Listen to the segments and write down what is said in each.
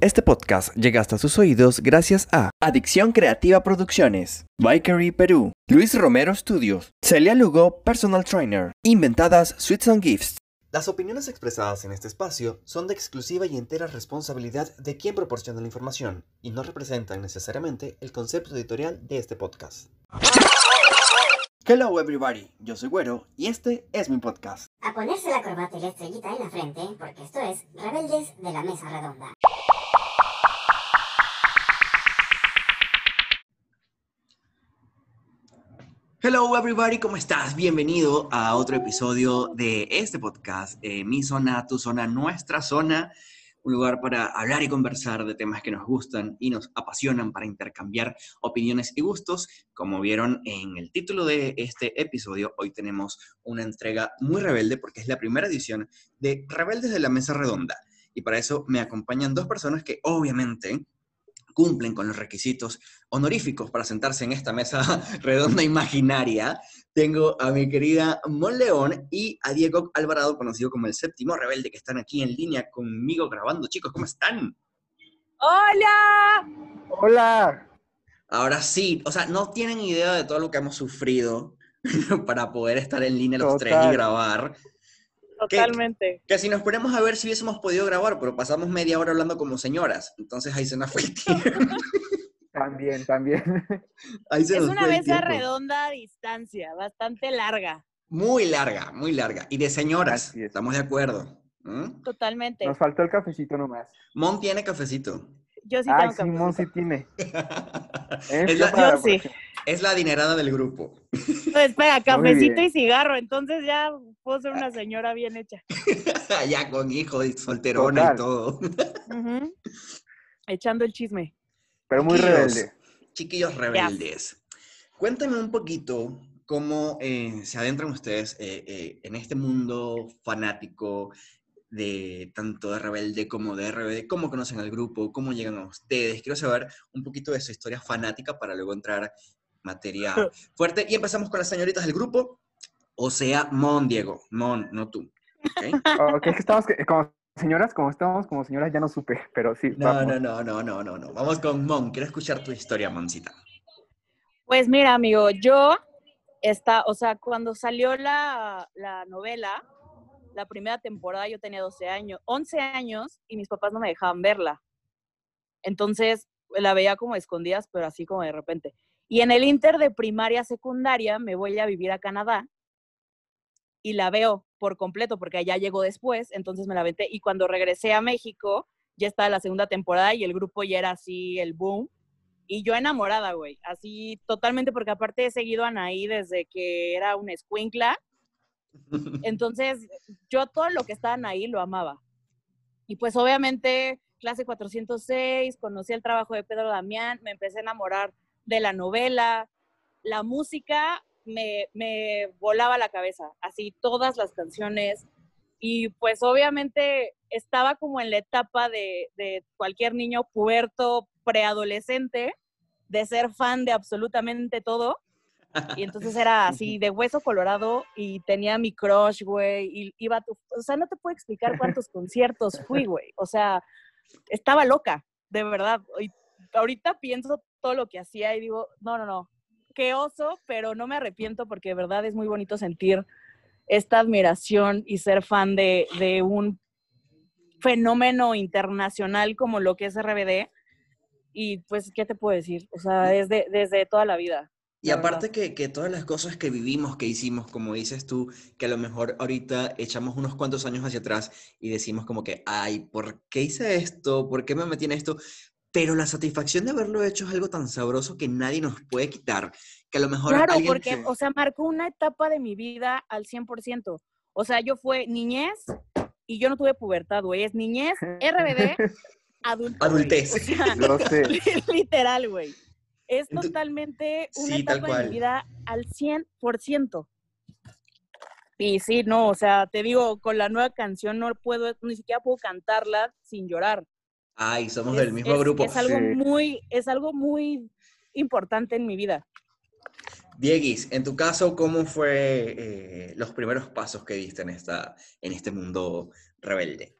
Este podcast llega hasta sus oídos gracias a Adicción Creativa Producciones, Bikery Perú, Luis Romero Studios, Celia Lugo Personal Trainer, Inventadas Sweets and Gifts. Las opiniones expresadas en este espacio son de exclusiva y entera responsabilidad de quien proporciona la información y no representan necesariamente el concepto editorial de este podcast. Hello everybody, yo soy Güero y este es mi podcast. A ponerse la corbata y la estrellita en la frente, porque esto es Rebeldes de la Mesa Redonda. Hello everybody, ¿cómo estás? Bienvenido a otro episodio de este podcast, eh, Mi Zona, Tu Zona, Nuestra Zona, un lugar para hablar y conversar de temas que nos gustan y nos apasionan para intercambiar opiniones y gustos. Como vieron en el título de este episodio, hoy tenemos una entrega muy rebelde porque es la primera edición de Rebeldes de la Mesa Redonda. Y para eso me acompañan dos personas que obviamente cumplen con los requisitos honoríficos para sentarse en esta mesa redonda imaginaria. Tengo a mi querida Mon León y a Diego Alvarado, conocido como el séptimo rebelde, que están aquí en línea conmigo grabando. Chicos, ¿cómo están? ¡Hola! Hola. Ahora sí, o sea, no tienen idea de todo lo que hemos sufrido para poder estar en línea los tres y grabar. Totalmente. Que, si nos ponemos a ver si hubiésemos podido grabar, pero pasamos media hora hablando como señoras. Entonces ahí se nos fue el tiempo. También, también. es una mesa redonda a distancia, bastante larga. Muy larga, muy larga. Y de señoras, estamos de acuerdo. ¿Mm? Totalmente. Nos faltó el cafecito nomás. Mon tiene cafecito. Yo sí tengo sí, Mon sí tiene. es, la, Yo sí. es la adinerada del grupo. Pues espera, cafecito y cigarro, entonces ya puedo ser una señora bien hecha. ya con hijo y solterona y todo. Echando el chisme. Pero muy rebelde. Chiquillos rebeldes. Cuéntame un poquito cómo eh, se adentran ustedes eh, eh, en este mundo fanático de tanto de Rebelde como de RBD, cómo conocen al grupo, cómo llegan a ustedes. Quiero saber un poquito de su historia fanática para luego entrar materia fuerte. Y empezamos con las señoritas del grupo, o sea, Mon, Diego. Mon, no tú. ¿Ok? okay que estamos como señoras, como estamos como señoras, ya no supe, pero sí. No, no, no, no, no, no, no. Vamos con Mon. Quiero escuchar tu historia, Moncita. Pues mira, amigo, yo, está, o sea, cuando salió la, la novela, la primera temporada yo tenía 12 años, 11 años y mis papás no me dejaban verla. Entonces la veía como escondidas, pero así como de repente. Y en el inter de primaria, secundaria, me voy a vivir a Canadá y la veo por completo porque allá llegó después, entonces me la vente y cuando regresé a México ya estaba la segunda temporada y el grupo ya era así el boom y yo enamorada, güey, así totalmente porque aparte he seguido a Anaí desde que era una escuincla. Entonces, yo todo lo que estaban ahí lo amaba. Y pues obviamente clase 406, conocí el trabajo de Pedro Damián, me empecé a enamorar de la novela, la música me, volaba la cabeza, así todas las canciones. Y pues obviamente estaba como en la etapa de, de cualquier niño puberto, preadolescente, de ser fan de absolutamente todo. Y entonces era así de hueso colorado y tenía mi crush, güey, y iba a tu, o sea, no te puedo explicar cuántos conciertos fui, güey. O sea, estaba loca, de verdad. Y ahorita pienso todo lo que hacía y digo, no, no, no, qué oso, pero no me arrepiento porque de verdad es muy bonito sentir esta admiración y ser fan de, de un fenómeno internacional como lo que es RBD. Y pues, ¿qué te puedo decir? O sea, desde, desde toda la vida. Y aparte que, que, todas las cosas que vivimos, que hicimos, como dices tú, que a lo mejor ahorita echamos unos cuantos años hacia atrás y decimos como que, ay, ¿por qué hice esto? ¿Por qué me metí en esto? pero la satisfacción de haberlo hecho es algo tan sabroso que nadie nos puede quitar, que a lo mejor... Claro, porque, o sea, marcó una etapa de mi vida al 100%. O sea, yo fue niñez y yo no tuve pubertad, güey, es niñez, RBD, adultez. Adultez. O sea, literal, güey. Es totalmente una etapa de mi vida al 100%. Y sí, no, o sea, te digo, con la nueva canción no puedo, ni siquiera puedo cantarla sin llorar. Ay, somos del mismo grupo. Es algo, muy, es algo muy importante en mi vida. Dieguis, en tu caso, ¿cómo fue eh, los primeros pasos que diste en, esta, en este mundo rebelde?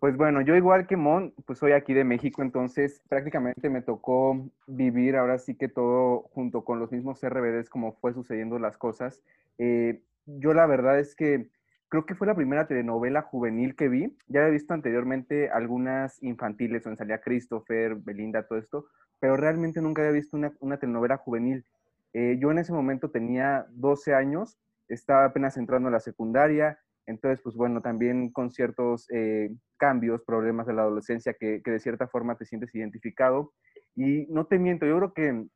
Pues bueno, yo igual que Mon, pues soy aquí de México, entonces prácticamente me tocó vivir ahora sí que todo junto con los mismos RBDs como fue sucediendo las cosas. Eh, yo la verdad es que creo que fue la primera telenovela juvenil que vi. Ya había visto anteriormente algunas infantiles, donde salía Christopher, Belinda, todo esto, pero realmente nunca había visto una, una telenovela juvenil. Eh, yo en ese momento tenía 12 años, estaba apenas entrando a la secundaria, entonces, pues bueno, también con ciertos eh, cambios, problemas de la adolescencia que, que, de cierta forma te sientes identificado. Y no te miento, yo creo que,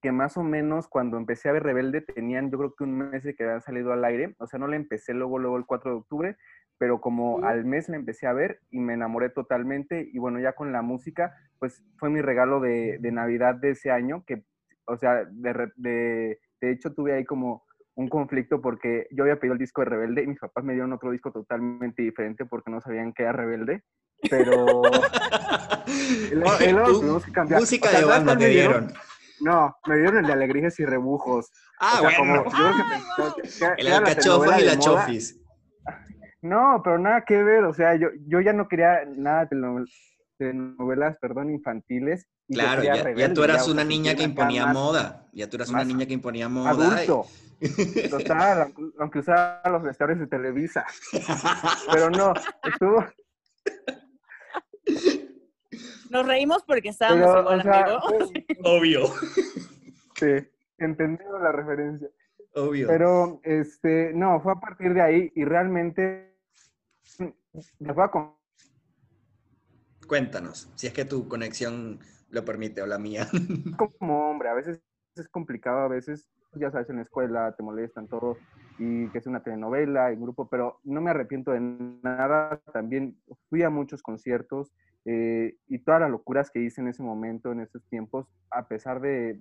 que más o menos cuando empecé a ver Rebelde tenían yo creo que un mes de que habían salido al aire, o sea, no la empecé luego, luego el 4 de octubre, pero como al mes la empecé a ver y me enamoré totalmente y bueno, ya con la música, pues fue mi regalo de, de Navidad de ese año, que, o sea, de, de, de hecho tuve ahí como un conflicto porque yo había pedido el disco de Rebelde y mis papás me dieron otro disco totalmente diferente porque no sabían que era Rebelde. Pero. luego tuvimos que cambiar. Música o sea, de banda me dieron. No, me dieron el de alegrías y rebujos. Ah, o sea, bueno. Como, yo que, que, el y la chofis. No, pero nada que ver. O sea, yo, yo ya no quería nada de novelas, perdón, infantiles. Claro, ya, rebelde, ya, tú eras ya, una niña que imponía moda. Ya tú eras una niña que imponía moda. Adulto. Total, aunque usaba los vestuarios de Televisa. Pero no, estuvo. Nos reímos porque estábamos Pero, igual, o sea, amigo. Obvio. Sí, entendido la referencia. Obvio. Pero, este, no, fue a partir de ahí y realmente me fue a Cuéntanos, si es que tu conexión lo permite o la mía. Como hombre, a veces es complicado, a veces ya sabes, en la escuela te molestan todo y que es una telenovela en grupo, pero no me arrepiento de nada. También fui a muchos conciertos eh, y todas las locuras que hice en ese momento, en esos tiempos, a pesar de,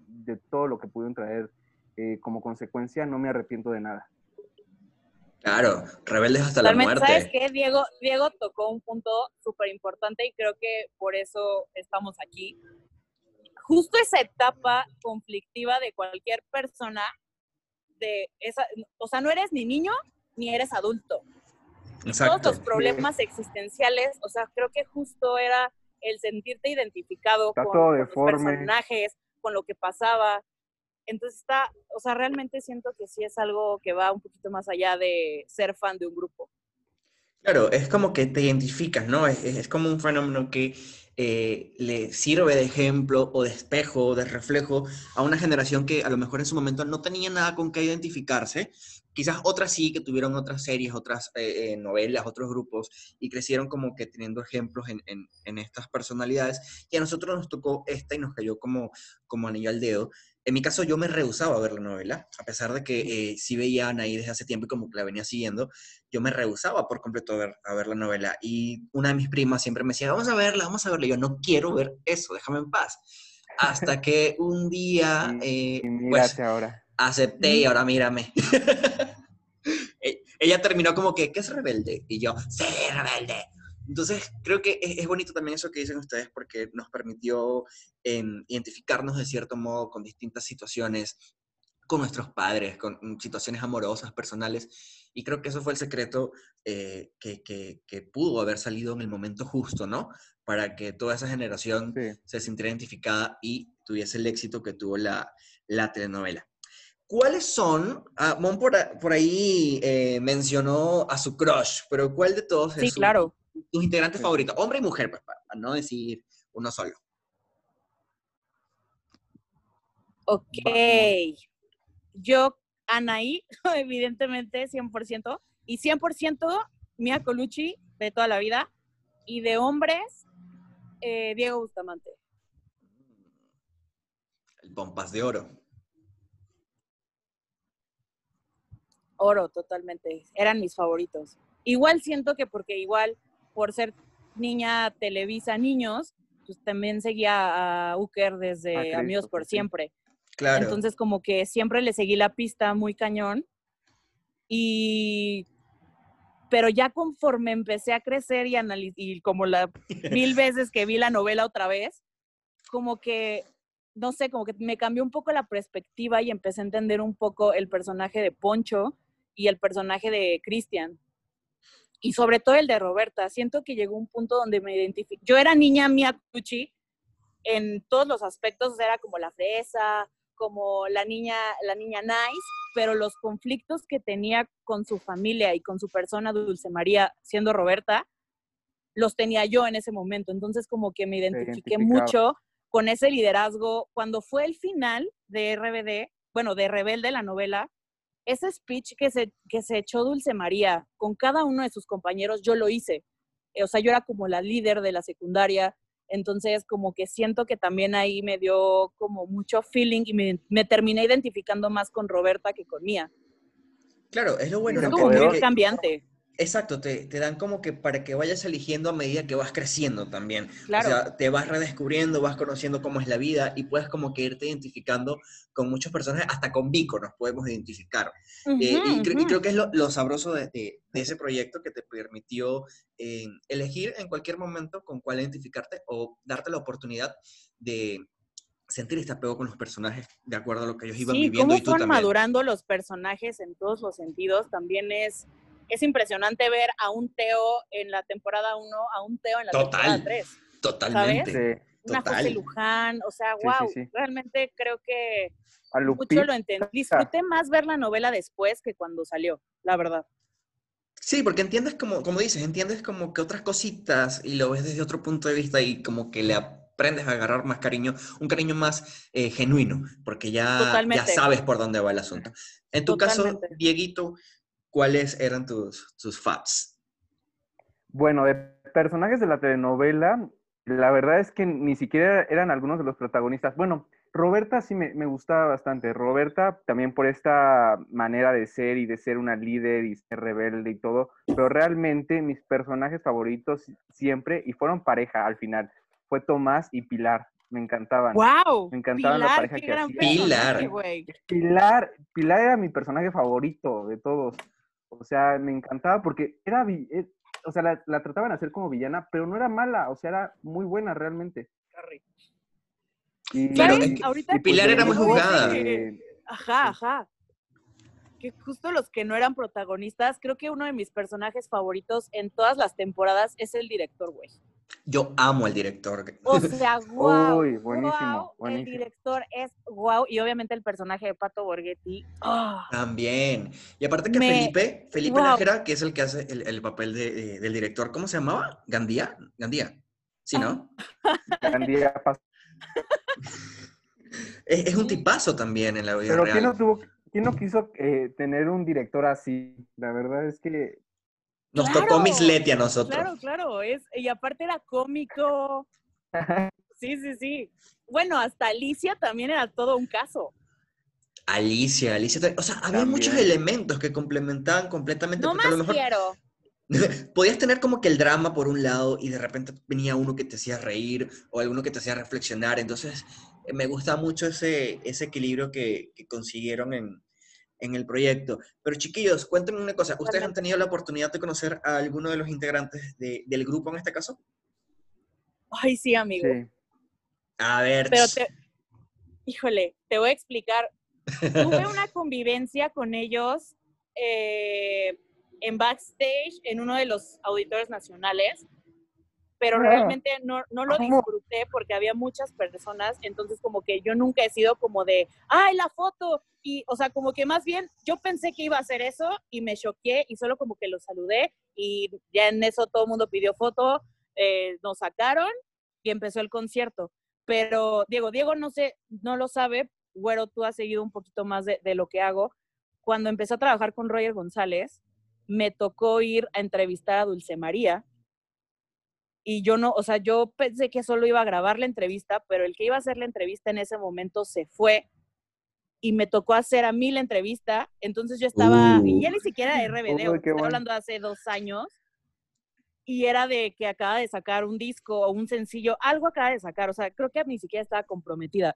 todo lo que pudieron traer eh, como consecuencia, no me arrepiento de nada. Claro, rebeldes hasta la muerte. ¿Sabes qué? Diego, Diego tocó un punto súper importante y creo que por eso estamos aquí justo esa etapa conflictiva de cualquier persona, de esa, o sea, no eres ni niño ni eres adulto. Exacto. Todos los problemas existenciales, o sea, creo que justo era el sentirte identificado con, con los personajes, con lo que pasaba. Entonces está, o sea, realmente siento que sí es algo que va un poquito más allá de ser fan de un grupo. Claro, es como que te identificas, ¿no? Es, es como un fenómeno que eh, le sirve de ejemplo o de espejo o de reflejo a una generación que a lo mejor en su momento no tenía nada con qué identificarse. Quizás otras sí, que tuvieron otras series, otras eh, eh, novelas, otros grupos y crecieron como que teniendo ejemplos en, en, en, estas personalidades. Y a nosotros nos tocó esta y nos cayó como, como anillo al dedo. En mi caso, yo me rehusaba a ver la novela, a pesar de que eh, sí veía a Anaí desde hace tiempo y como que la venía siguiendo, yo me rehusaba por completo a ver, a ver la novela. Y una de mis primas siempre me decía, vamos a verla, vamos a verla. Y yo no quiero ver eso, déjame en paz. Hasta que un día, eh, pues, ahora. acepté y ahora mírame. E, ella terminó como que, ¿qué es rebelde? Y yo, sí, rebelde. Entonces, creo que es, es, bonito también eso que dicen ustedes porque nos permitió eh, identificarnos de cierto modo con distintas situaciones, con nuestros padres, con situaciones amorosas, personales, y creo que eso fue el secreto eh, que, que, que, pudo haber salido en el momento justo, ¿no? Para que toda esa generación sí. se sintiera identificada y tuviese el éxito que tuvo la, la telenovela. ¿Cuáles son? Ah, Mon por, por ahí eh, mencionó a su crush, pero ¿cuál de todos sí, es su, claro tus integrantes sí. favoritos, hombre y mujer, pues, para no decir uno solo. Ok. Yo, Anaí, evidentemente, 100%. Y 100% Mia Colucci de toda la vida. Y de hombres, eh, Diego Bustamante. El Pompas de Oro. Oro, totalmente. Eran mis favoritos. Igual siento que porque igual por ser niña Televisa Niños, pues también seguía a Uker desde ah, Amigos por Siempre. Claro. Entonces como que siempre le seguí la pista muy cañón. Y pero ya conforme empecé a crecer y, y como la mil veces que vi la novela otra vez, como que, no sé, como que me cambió un poco la perspectiva y empecé a entender un poco el personaje de Poncho y el personaje de Cristian y sobre todo el de Roberta. Siento que llegó un punto donde me identifiqué. Yo era niña Mia Tucci en todos los aspectos, era como la fresa, como la niña, la niña nice, pero los conflictos que tenía con su familia y con su persona Dulce María, siendo Roberta, los tenía yo en ese momento. Entonces como que me identifiqué mucho con ese liderazgo. Cuando fue el final de RBD, bueno, de Rebelde, la novela, ese speech que se, que se echó Dulce María con cada uno de sus compañeros, yo lo hice. O sea, yo era como la líder de la secundaria, entonces como que siento que también ahí me dio como mucho feeling y me, terminé identificando más con Roberta que con Mía. Claro, es lo bueno. Es como muy cambiante. Exacto, te, te, dan como que para que vayas eligiendo a medida que vas creciendo también. Claro. O sea, te vas redescubriendo, vas conociendo cómo es la vida y puedes como que irte identificando con muchos personajes, hasta con Vico nos podemos identificar. Eh, y, creo que es lo, lo sabroso de, de, ese proyecto que te permitió eh, elegir en cualquier momento con cuál identificarte o darte la oportunidad de sentir este apego con los personajes de acuerdo a lo que ellos iban viviendo. Cómo y tú fueron madurando los personajes en todos los sentidos también es es impresionante ver a un Teo en la temporada 1, a un Teo en la temporada 3. Totalmente. Una José Luján, o sea, wow, realmente creo que mucho lo entendí. Disfruté más ver la novela después que cuando salió, la verdad. Sí, porque entiendes como, como dices, entiendes como que otras cositas y lo ves desde otro punto de vista y como que le aprendes a agarrar más cariño, un cariño más eh, genuino, porque ya, ya sabes por dónde va el asunto. En tu caso, Dieguito, ¿cuáles eran tus, tus faps? Bueno, de personajes de la telenovela, la verdad es que ni siquiera eran algunos de los protagonistas. Bueno, Roberta sí me, gustaba bastante. Roberta también por esta manera de ser y de ser una líder y ser rebelde y todo, pero realmente mis personajes favoritos siempre, y fueron pareja al final, fue Tomás y Pilar. Me encantaban. ¡Wow! Me encantaban la pareja que hacían. Pilar. Pilar. Pilar era mi personaje favorito de todos. O sea, me encantaba porque era, eh, o sea, la, la, trataban de hacer como villana, pero no era mala, o sea, era muy buena realmente. Y, Pilar era muy jugada. ajá, ajá. Que justo los que no eran protagonistas, creo que uno de mis personajes favoritos en todas las temporadas es el director, güey. Yo amo al director. O sea, wow. Uy, buenísimo, El director es wow. Y obviamente el personaje de Pato Borghetti. ¡ah! También. Y aparte que Felipe, Felipe wow. que es el que hace el, papel de, del director, ¿cómo se llamaba? ¿Gandía? Gandía. ¿Sí, no? Gandía es, es, un tipazo también en la vida Pero real. ¿quién no, tuvo, quién no quiso eh, tener un director así? La verdad es que nos tocó Miss Leti a nosotros. Claro, claro. Es, y aparte era cómico. Sí, sí, sí. Bueno, hasta Alicia también era todo un caso. Alicia, Alicia. O sea, había muchos elementos que complementaban completamente. No más a lo mejor, quiero. Podías tener como que el drama por un lado y de repente venía uno que te hacía reír o alguno que te hacía reflexionar. Entonces, eh, me gusta mucho ese, ese equilibrio que, que consiguieron en, en el proyecto. Pero chiquillos, cuéntenme una cosa, ¿ustedes han tenido la oportunidad de conocer a alguno de los integrantes del grupo en este caso? Ay, sí, amigo. A ver. Pero te, híjole, te voy a explicar. Tuve una convivencia con ellos eh, en backstage en uno de los auditores nacionales pero realmente no, no lo disfruté porque había muchas personas, entonces como que yo nunca he sido como de, ay, la foto, y o sea, como que más bien yo pensé que iba a hacer eso y me choqué y solo como que lo saludé y ya en eso todo el mundo pidió foto, eh, nos sacaron y empezó el concierto. Pero Diego, Diego no sé, no lo sabe, güero, tú has seguido un poquito más de, de lo que hago. Cuando empecé a trabajar con Roger González, me tocó ir a entrevistar a Dulce María y yo no, o sea, yo pensé que solo iba a grabar la entrevista, pero el que iba a hacer la entrevista en ese momento se fue y me tocó hacer a mí la entrevista, entonces yo estaba, y ya ni siquiera de RBD, estoy hablando hace dos años, y era de que acaba de sacar un disco o un sencillo, algo acaba de sacar, o sea, creo que ni siquiera estaba comprometida.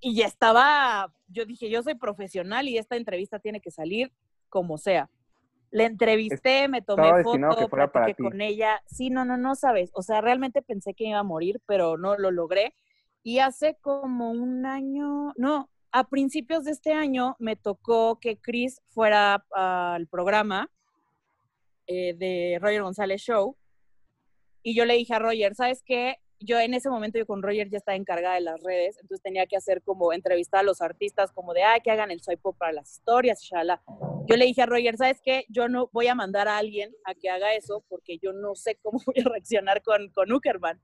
Y ya estaba, yo dije, yo soy profesional y esta entrevista tiene que salir como sea. Le entrevisté, me tomé foto, platiqué con ella. Sí, no, no, no sabes. O sea, realmente pensé que iba a morir, pero no lo logré. Y hace como un año, no, a principios de este año me tocó que Chris fuera al programa eh, de Roger González Show. Y yo le dije a Roger, ¿sabes qué? Yo en ese momento yo con Roger ya estaba encargada de las redes, entonces tenía que hacer como entrevistar a los artistas, como de, ah, que hagan el pop para las historias, shala. Yo le dije a Roger, ¿sabes qué? Yo no voy a mandar a alguien a que haga eso porque yo no sé cómo voy a reaccionar con, con Uckerman.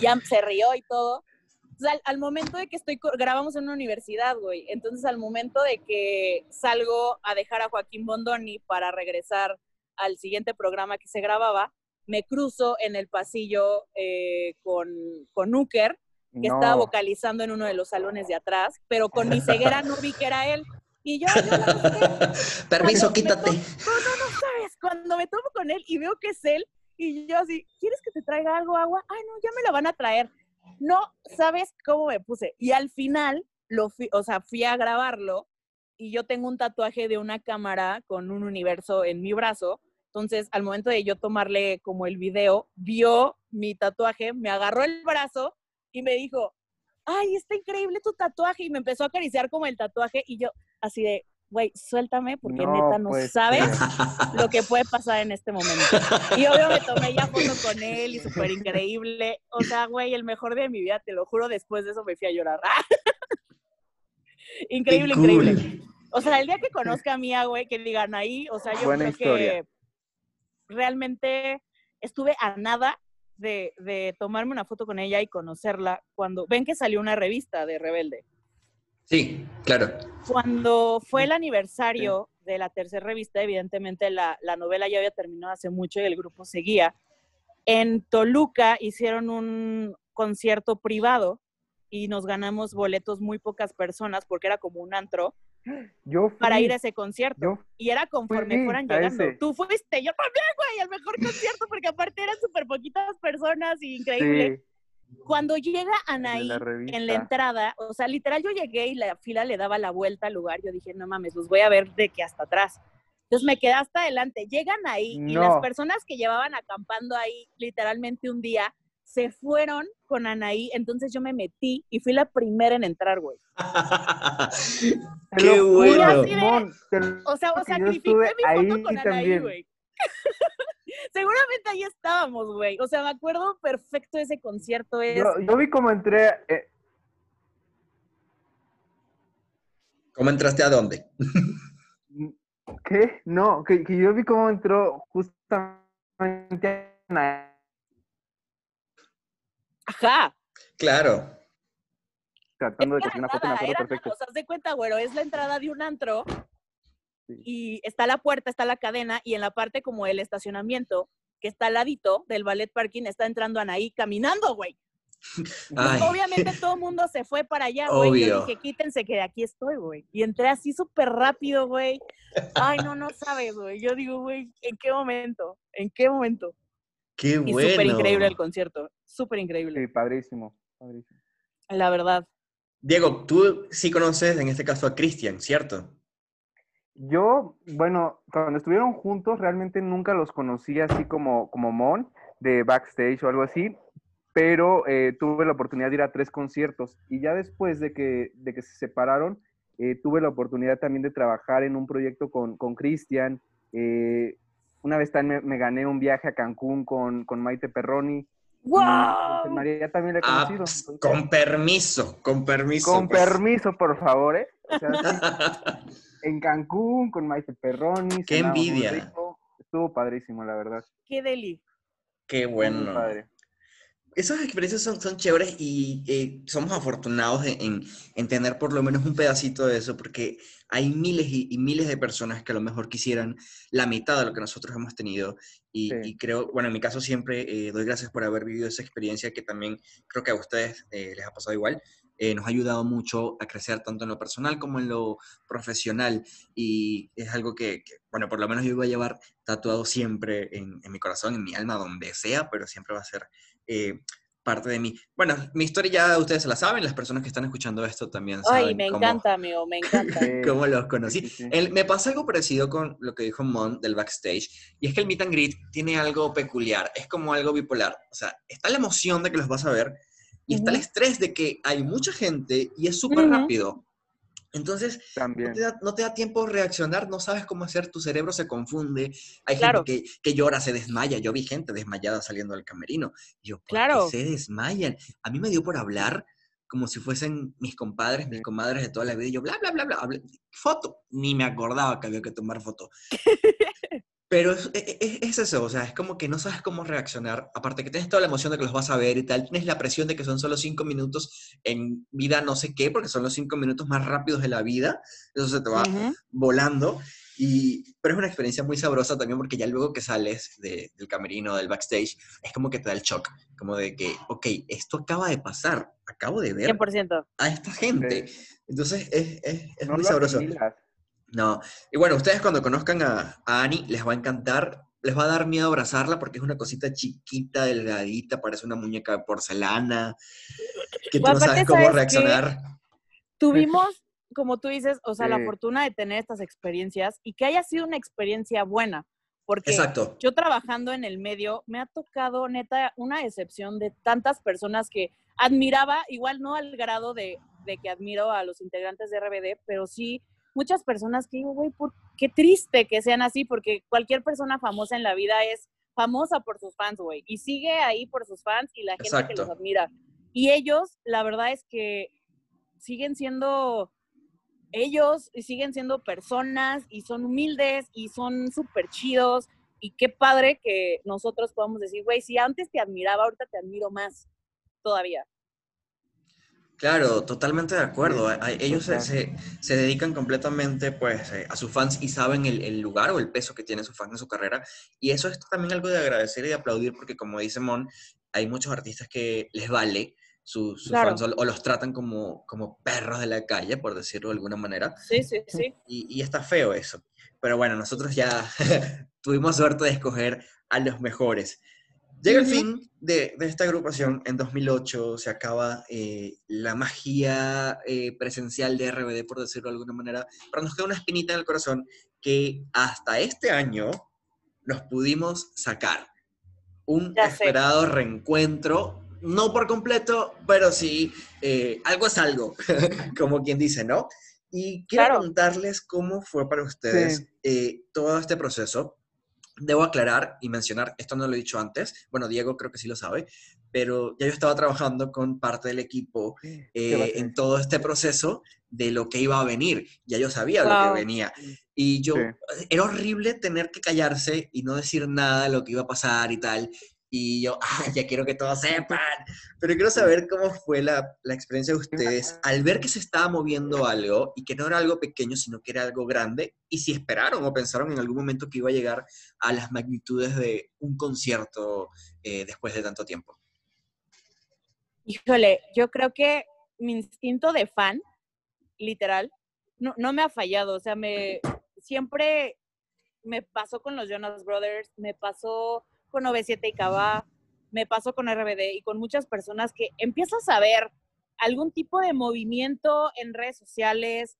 Ya se rió y todo. Entonces, al, al momento de que estoy, grabamos en una universidad, güey. Entonces, al momento de que salgo a dejar a Joaquín Bondoni para regresar al siguiente programa que se grababa, me cruzo en el pasillo eh, con, con Uker, que No. estaba vocalizando en uno de los salones de atrás, pero con mi ceguera no vi que era él. Y yo, qué. Permiso, quítate. No, no, no sabes. Cuando me tomo con él y veo que es él, y yo así, ¿quieres que te traiga algo, agua? Ay, no, ya me la van a traer. No sabes cómo me puse. Y al final, lo fui, o sea, fui a grabarlo y yo tengo un tatuaje de una cámara con un universo en mi brazo. Entonces, al momento de yo tomarle como el video, vio mi tatuaje, me agarró el brazo y me dijo, ay, está increíble tu tatuaje. Y me empezó a acariciar como el tatuaje y yo así de, güey, suéltame porque No, neta no pues, sabes lo que puede pasar en este momento. Y obvio me tomé ya foto con él y súper increíble. O sea, güey, el mejor día de mi vida, te lo juro, después de eso me fui a llorar. increíble, cool. increíble. O sea, el día que conozca a Mía, güey, que digan ahí, o sea, yo Buena creo historia. que realmente estuve a nada de, de tomarme una foto con ella y conocerla cuando, ven que salió una revista de Rebelde. Sí, claro. Cuando fue el aniversario de la tercera revista, evidentemente la, la novela ya había terminado hace mucho y el grupo seguía. En Toluca hicieron un concierto privado y nos ganamos boletos muy pocas personas porque era como un antro Yo fui, para ir a ese concierto. yo Y era conforme fui fueran llegando. ese. Tú fuiste, yo también, güey, al mejor concierto porque aparte eran súper poquitas personas y increíble. sí, Cuando llega Anaí la en la entrada, o sea, literal yo llegué y la fila le daba la vuelta al lugar. Yo dije, no mames, los voy a ver de que hasta atrás. Entonces me quedé hasta adelante. Llegan ahí y las No. personas que llevaban acampando ahí literalmente un día se fueron con Anaí. Entonces yo me metí y fui la primera en entrar, güey. Qué bueno. de- O sea, o sacrifiqué mi foto con Anaí, güey. Seguramente ahí estábamos, güey. O sea, me acuerdo perfecto de ese concierto. Es, yo, yo vi cómo entré, eh, ¿Cómo entraste a dónde? ¿qué? No, que, que yo vi cómo entró justamente Ana- Ajá. Claro. tratando de conseguir una foto, me acuerdo perfecto. o sea, de cuenta, güero, es la entrada de un antro Sí. y está la puerta, está la cadena y en la parte como el estacionamiento que está al ladito del ballet parking está entrando Anaí caminando, güey. Ay. Obviamente todo el mundo se fue para allá, güey. Yo Obvio. dije, quítense que de aquí estoy, güey. Y entré así súper rápido, güey. Ay, no, no sabes, güey. Yo digo, güey, ¿en qué momento? ¿En qué momento? Qué Y bueno. súper increíble el concierto. Súper Sí, increíble, padrísimo, padrísimo. la verdad. Diego, tú sí conoces en este caso a Cristian, ¿cierto? Yo, bueno, cuando estuvieron juntos, realmente nunca los conocí así como, como Mon, de backstage o algo así, pero eh, tuve la oportunidad de ir a tres conciertos y ya después de que, de que se separaron, eh, tuve la oportunidad también de trabajar en un proyecto con, con Cristian. eh, una vez también me, me gané un viaje a Cancún con, con Maite Perroni. ¡Wow! María también la he Ah, conocido. pues, con permiso, con permiso. con pues. permiso, por favor, ¿eh? O sea, sí, en Cancún con Maite Perroni. Qué envidia. rico. Estuvo padrísimo, la verdad. ¡Qué deli! Qué bueno. padre. Esas experiencias son, son chéveres y eh, somos afortunados en, en- en tener por lo menos un pedacito de eso, porque hay miles y, y miles de personas que a lo mejor quisieran la mitad de lo que nosotros hemos tenido. Y, Sí. y creo, bueno, en mi caso siempre eh, doy gracias por haber vivido esa experiencia que también creo que a ustedes eh, les ha pasado igual. Eh, nos ha ayudado mucho a crecer tanto en lo personal como en lo profesional y es algo que, que, bueno, por lo menos yo voy a llevar tatuado siempre en, en mi corazón, en mi alma, donde sea, pero siempre va a ser eh, parte de mí. Bueno, mi historia ya ustedes se la saben, las personas que están escuchando esto también saben Ay, me cómo, encanta, amigo, me encanta. Cómo los conocí. sí, sí. El- me pasa algo parecido con lo que dijo Mon del backstage, y es que el meet and greet tiene algo peculiar, es como algo bipolar. O sea, está la emoción de que los vas a ver, y está el estrés de que hay mucha gente y es súper rápido. Entonces, no También. te, da, no te da tiempo reaccionar, no sabes cómo hacer, tu cerebro se confunde. Hay Claro. gente que, que llora, se desmaya. Yo vi gente desmayada saliendo del camerino. Y yo, ¿por Claro. qué se desmayan? A mí me dio por hablar como si fuesen mis compadres, mis comadres de toda la vida. Y yo, bla, bla, bla, bla. hablé- foto. Ni me acordaba que había que tomar foto. Pero es, e- e- es eso, o sea, es como que no sabes cómo reaccionar. Aparte que tienes toda la emoción de que los vas a ver y tal, tienes la presión de que son solo cinco minutos en vida no sé qué, porque son los cinco minutos más rápidos de la vida. Eso se te va volando. Y, pero es una experiencia muy sabrosa también porque ya luego que sales de- del camerino, del backstage, es como que te da el shock, como de que, ok, esto acaba de pasar, acabo de ver 100%. a esta gente. Entonces es, es, es No muy sabroso. asimilas. No, y bueno, ustedes cuando conozcan a, a Annie les va a encantar, les va a dar miedo abrazarla porque es una cosita chiquita, delgadita, parece una muñeca de porcelana, que tú Bueno, no sabes cómo reaccionar. Tuvimos, como tú dices, o sea, la fortuna de tener estas experiencias y que haya sido una experiencia buena. Porque Exacto. yo trabajando en el medio, me ha tocado, neta, una excepción de tantas personas que admiraba, igual no al grado de, de que admiro a los integrantes de RBD, pero sí muchas personas que digo, güey, qué triste que sean así, porque cualquier persona famosa en la vida es famosa por sus fans, güey, y sigue ahí por sus fans y la gente que los admira. Y ellos, la verdad es que siguen siendo ellos y siguen siendo personas y son humildes y son súper chidos. Y qué padre que nosotros podamos decir, güey, si antes te admiraba, ahorita te admiro más todavía. Claro, totalmente de acuerdo. Sí, Ellos se, se- se dedican completamente pues, eh, a sus fans y saben el, el lugar o el peso que tiene su fan en su carrera. Y eso es también algo de agradecer y de aplaudir porque como dice Mon, hay muchos artistas que les vale su- sus Claro. fans o, o los tratan como, como perros de la calle, por decirlo de alguna manera. Sí, sí, sí. Y, y está feo eso. Pero bueno, nosotros ya tuvimos suerte de escoger a los mejores. Llega el fin de, de esta agrupación. En 2008 se acaba eh, la magia eh, presencial de RBD, por decirlo de alguna manera. Pero nos queda una espinita en el corazón que hasta este año nos pudimos sacar. Un Ya sé. esperado reencuentro. No por completo, pero sí, eh, algo es algo, como quien dice, ¿no? Y quiero Claro. preguntarles cómo fue para ustedes Sí. todo este proceso. Debo aclarar y mencionar, esto no lo he dicho antes, bueno, Diego creo que sí lo sabe, pero ya yo estaba trabajando con parte del equipo ¿Qué eh, en todo este proceso de lo que iba a venir. Ya yo sabía lo que venía. Y yo, Sí. era horrible tener que callarse y no decir nada de lo que iba a pasar y tal. Y yo, ah, ya quiero que todos sepan. Pero quiero saber cómo fue la, la experiencia de ustedes al ver que se estaba moviendo algo y que no era algo pequeño, sino que era algo grande. Y si esperaron o pensaron en algún momento que iba a llegar a las magnitudes de un concierto eh, después de tanto tiempo. Híjole, yo creo que mi instinto de fan, literal, no, no me ha fallado. O sea, me siempre me pasó con los Jonas Brothers, me pasó con OV7 y Cava, me pasó con RBD y con muchas personas que empiezas a ver algún tipo de movimiento en redes sociales,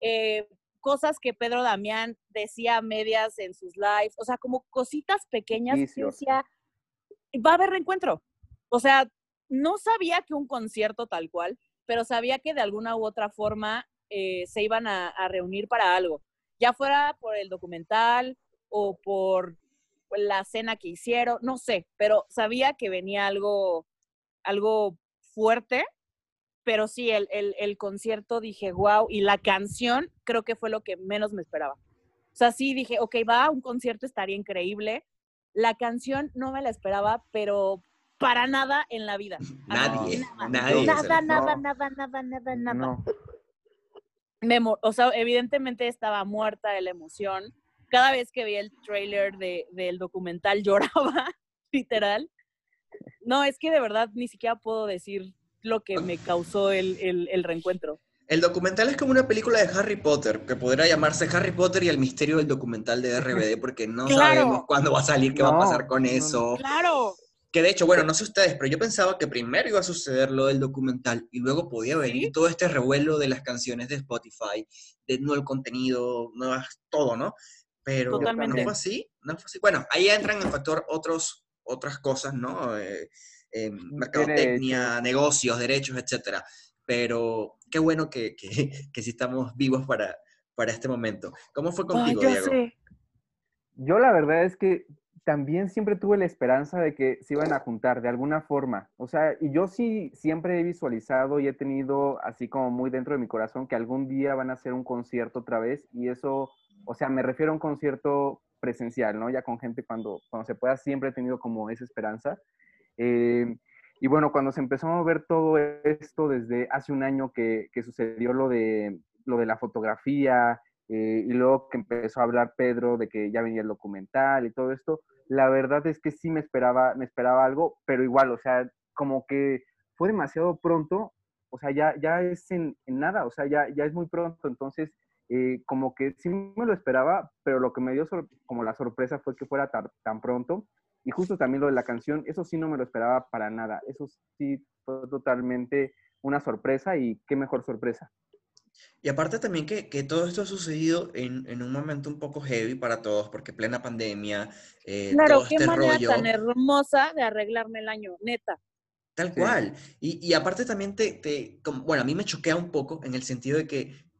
eh, cosas que Pedro Damián decía medias en sus lives, o sea, como cositas pequeñas que decía, va a haber reencuentro. O sea, no sabía que un concierto tal cual, pero sabía que de alguna u otra forma eh, se iban a, a reunir para algo, ya fuera por el documental o por la cena que hicieron, no sé, pero sabía que venía algo, algo fuerte, pero sí, el, el, el concierto dije, wow, y la canción creo que fue lo que menos me esperaba. O sea, sí dije, ok, va, un concierto estaría increíble. La canción no me la esperaba, pero para nada en la vida. Nadie, nada, nadie. Nada, nada, No. nada, nada, nada, nada. No. Me o sea, evidentemente estaba muerta de la emoción. Cada vez que veía el trailer de, del documental lloraba, literal. No, es que de verdad ni siquiera puedo decir lo que me causó el, el, el reencuentro. El documental es como una película de Harry Potter, que podría llamarse Harry Potter y el misterio del documental de RBD, porque no Claro. sabemos cuándo va a salir, qué va a No, pasar con no, no. eso. ¡Claro! Que de hecho, bueno, no sé ustedes, pero yo pensaba que primero iba a suceder lo del documental y luego podía venir ¿Sí? todo este revuelo de las canciones de Spotify, de nuevo contenido, nuevas, todo, ¿no? Pero Totalmente. no fue así, no fue así. Bueno, ahí entran en factor otros, otras cosas, ¿no? Eh, eh, mercadotecnia, negocios, derechos, etcétera. pero qué bueno que, que, que sí estamos vivos para, para este momento. ¿Cómo fue Ay, contigo, Diego? sé. Yo la verdad es que también siempre tuve la esperanza de que se iban a juntar de alguna forma. O sea, y yo sí siempre he visualizado y he tenido así como muy dentro de mi corazón que algún día van a hacer un concierto otra vez y eso, o sea, me refiero a un concierto presencial, ¿no? Ya con gente cuando, cuando se pueda, siempre he tenido como esa esperanza. Eh, y bueno, cuando se empezó a mover todo esto desde hace un año que, que sucedió lo de, lo de la fotografía, eh, y luego que empezó a hablar Pedro de que ya venía el documental y todo esto, la verdad es que sí me esperaba, me esperaba algo, pero igual, o sea, como que fue demasiado pronto, o sea, ya, ya es en, en nada, o sea, ya, ya es muy pronto, entonces, eh, como que sí me lo esperaba, pero lo que me dio como la sorpresa fue que fuera tan, tan pronto, y justo también lo de la canción, eso sí no me lo esperaba para nada, eso sí fue totalmente una sorpresa y qué mejor sorpresa. Y aparte también que, que todo esto ha sucedido en, en un momento un poco heavy para todos, porque plena pandemia, eh, Claro, todo qué este manera rollo, tan hermosa de arreglarme el año, neta. tal Sí. cual. Y, y aparte también te, te, como- bueno, a mí me choquea un poco en el sentido de que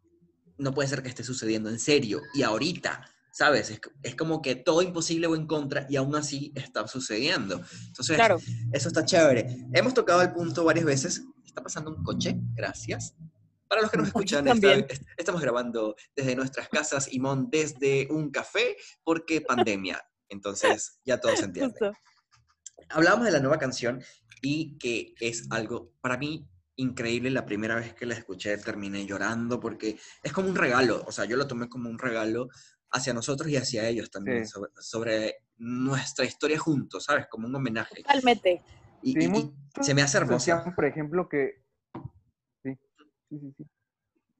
no puede ser que esté sucediendo en serio y ahorita, ¿sabes? Es, co- es como que todo imposible o en contra y aún así está sucediendo. Entonces, Claro. eso está chévere. Hemos tocado el punto varias veces. Está pasando un coche, gracias. Para los que nos escuchan, esta- también. est- estamos grabando desde nuestras casas, Imón, desde un café, porque pandemia. Entonces, ya todo se entiende. Justo. Hablábamos de la nueva canción y que es algo para mí increíble. La primera vez que la escuché terminé llorando porque es como un regalo. O sea, yo lo tomé como un regalo hacia nosotros y hacia ellos también, Sí. sobre, sobre nuestra historia juntos, ¿sabes? Como un homenaje. Totalmente. Y, Sí, y- y se me hace hermosa. decían, por ejemplo, que... Sí, sí, sí, sí.